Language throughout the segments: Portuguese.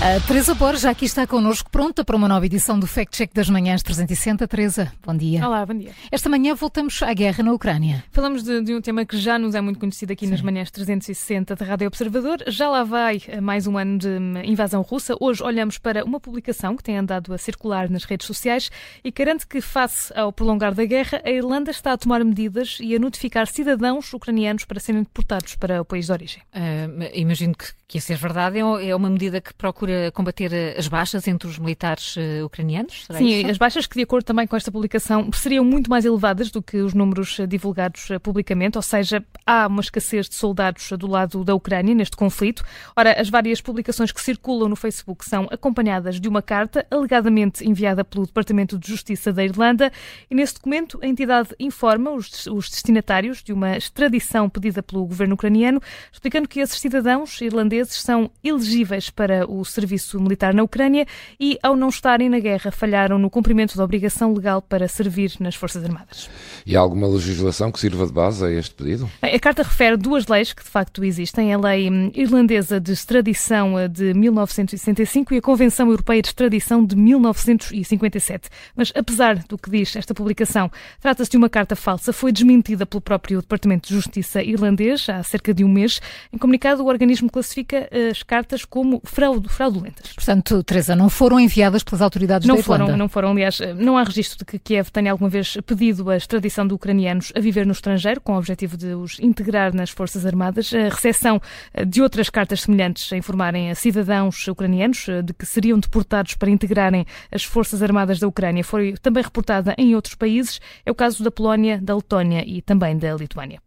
A Teresa Borges já aqui está connosco, pronta para uma nova edição do Fact Check das Manhãs 360. Teresa, bom dia. Olá, bom dia. Esta manhã voltamos à guerra na Ucrânia. Falamos de, de um tema que já nos é muito conhecido aqui Sim. nas Manhãs 360 da Rádio Observador. Já lá vai eh, mais um ano de hum, invasão russa. Hoje olhamos para uma publicação que tem andado a circular nas redes sociais e garante que, face ao prolongar da guerra, a Irlanda está a tomar medidas e a notificar cidadãos ucranianos para serem deportados para o país de origem. Uh, imagino que, que isso é verdade. É, é uma medida que procura combater eh, as baixas entre os militares uh, ucranianos? Será Sim, isso? as baixas que, de acordo também com esta publicação, seriam muito mais elevadas do que os números eh, divulgados publicamente, ou seja, há uma escassez de soldados do lado da Ucrânia neste conflito. Ora, as várias publicações que circulam no Facebook são acompanhadas de uma carta alegadamente enviada pelo Departamento de Justiça da Irlanda e nesse documento a entidade informa os, os destinatários de uma extradição pedida pelo governo ucraniano, explicando que esses cidadãos irlandeses são elegíveis para o serviço militar na Ucrânia e, ao não estarem na guerra, falharam no cumprimento da obrigação legal para servir nas Forças Armadas. E há alguma legislação que sirva de base a este pedido? A carta refere duas leis que de facto existem: a lei hum, irlandesa de extradição eh, de 1965 e a Convenção Europeia de Extradição de 1957. Mas, apesar do que diz esta publicação, trata-se de uma carta falsa, foi desmentida pelo próprio Departamento de Justiça irlandês há cerca de um mês. Em comunicado, o organismo classifica eh, as cartas como fraude fraudulentas. Portanto, Teresa, não foram enviadas pelas autoridades não da Irlanda? Foram, não foram. Aliás, não há registro de que Kiev tenha alguma vez pedido a extradição de ucranianos a viver no estrangeiro, com o objetivo de os integrar nas Forças Armadas. A recepção eh, de outras cartas semelhantes a informarem a cidadãos ucranianos eh, de que seriam deportados para integrarem as Forças Armadas da Ucrânia foi também reportada em outros países. É o caso da Polónia, da Letónia e também da Lituânia.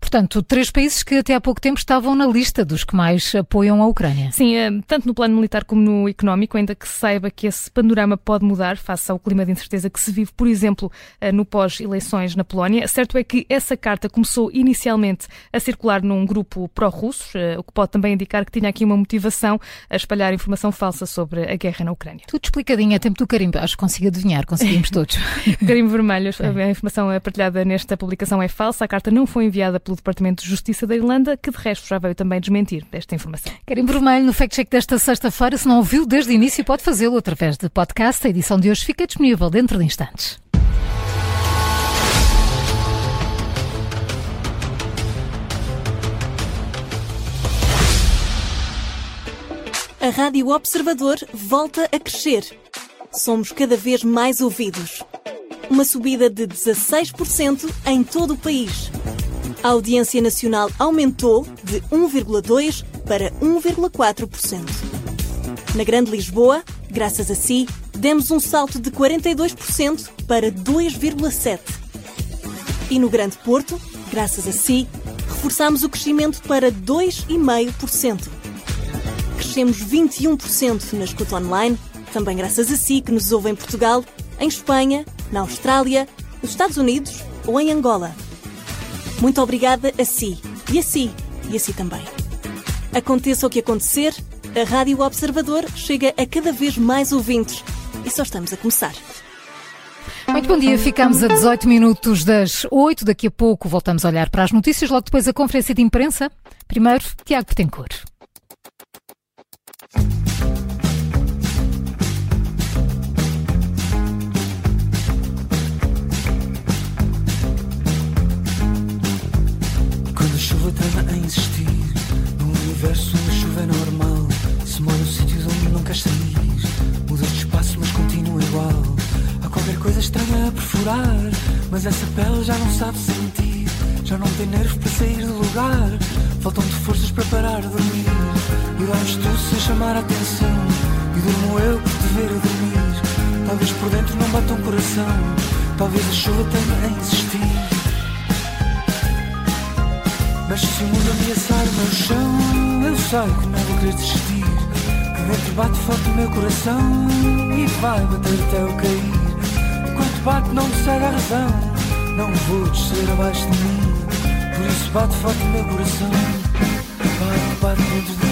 Portanto, três países que até há pouco tempo estavam na lista dos que mais apoiam a Ucrânia. Sim, eh, tanto no plano militar como no económico, ainda que se saiba que esse panorama pode mudar face ao clima de incerteza que se vive, por exemplo, eh, no pós-eleições na Polónia. Certo é que essa carta começou inicialmente a circular num grupo pró-russo, eh, o que pode também indicar que tinha aqui uma motivação a espalhar informação falsa sobre a guerra na Ucrânia. Tudo explicadinho a tempo do carimbo. Acho que consigo adivinhar, conseguimos todos. carimbo vermelho. A informação partilhada nesta publicação é falsa. A carta não foi enviada pelo Departamento de Justiça da Irlanda, que de resto já veio também desmentir esta informação. Querem vermelho no Fact Check desta sexta-feira. Se não ouviu desde o início, pode fazê-lo através de podcast. A edição de hoje fica disponível dentro de instantes. A Rádio Observador volta a crescer. Somos cada vez mais ouvidos. Uma subida de 16% em todo o país. A audiência nacional aumentou de 1,2% para 1,4%. Na Grande Lisboa, graças a si, demos um salto de 42% para 2,7%. E no Grande Porto, graças a si, reforçamos o crescimento para 2,5%. Crescemos 21% na escuta online, também graças a si que nos ouve em Portugal, em Espanha, na Austrália, nos Estados Unidos ou em Angola. Muito obrigada a si, e a si, e a si também. Aconteça o que acontecer, a Rádio Observador chega a cada vez mais ouvintes e só estamos a começar. Muito bom dia, ficamos a 18 minutos das 8. Daqui a pouco voltamos a olhar para as notícias, logo depois a conferência de imprensa. Primeiro, Tiago Petencourt. Trama a insistir. Num universo a chuva é normal. Se mora no sítios onde não queres sair Mudas de espaço mas continua igual. Há qualquer coisa estranha a perfurar Mas essa pele já não sabe sentir. Já não tem nervo para sair do lugar. Faltam-te forças para parar de dormir. E dormes tu sem chamar a atenção. E durmo eu por te ver a dormir. Talvez por dentro não bata um coração. Talvez a chuva tenha a insistir mas se o mundo ameaçar o meu chão, eu sei que não vou querer desistir. Que dentro bate forte o meu coração e vai bater até eu cair. Enquanto bate, não me cega a razão. Não vou descer abaixo de mim. Por isso bate forte o meu coração. Bate, bate dentro de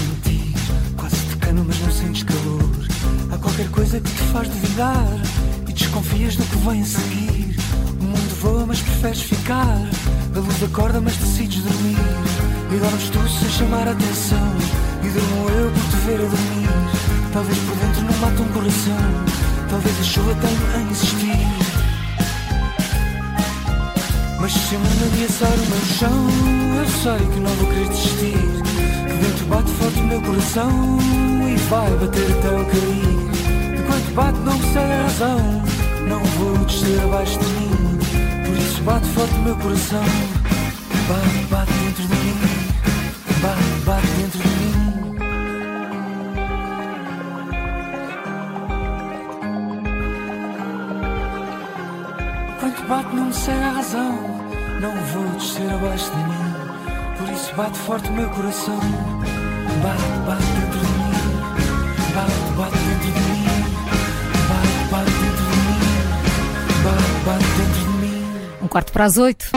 sentir. Quase tecano, mas não sentes calor. Há qualquer coisa que te faz duvidar e desconfias do que vem a seguir. O mundo voa, mas preferes ficar. A luz acorda, mas decides dormir. E dormes tu sem chamar a atenção. E durmo eu por te ver a dormir. Talvez por dentro não mate um coração. Talvez a chuva tenha a insistir. Mas se eu me ameaçar o meu chão, eu sei que não vou querer desistir. Bate forte o meu coração e vai bater até eu cair. Enquanto bate, não percebe a razão. Não vou descer abaixo de mim. Por isso bate forte o meu coração. Bate, bate dentro de mim. Bate, bate dentro de mim. Enquanto bate, não segue a razão. Não vou descer abaixo de mim. Por isso bate forte o meu coração. Um quarto para as oito.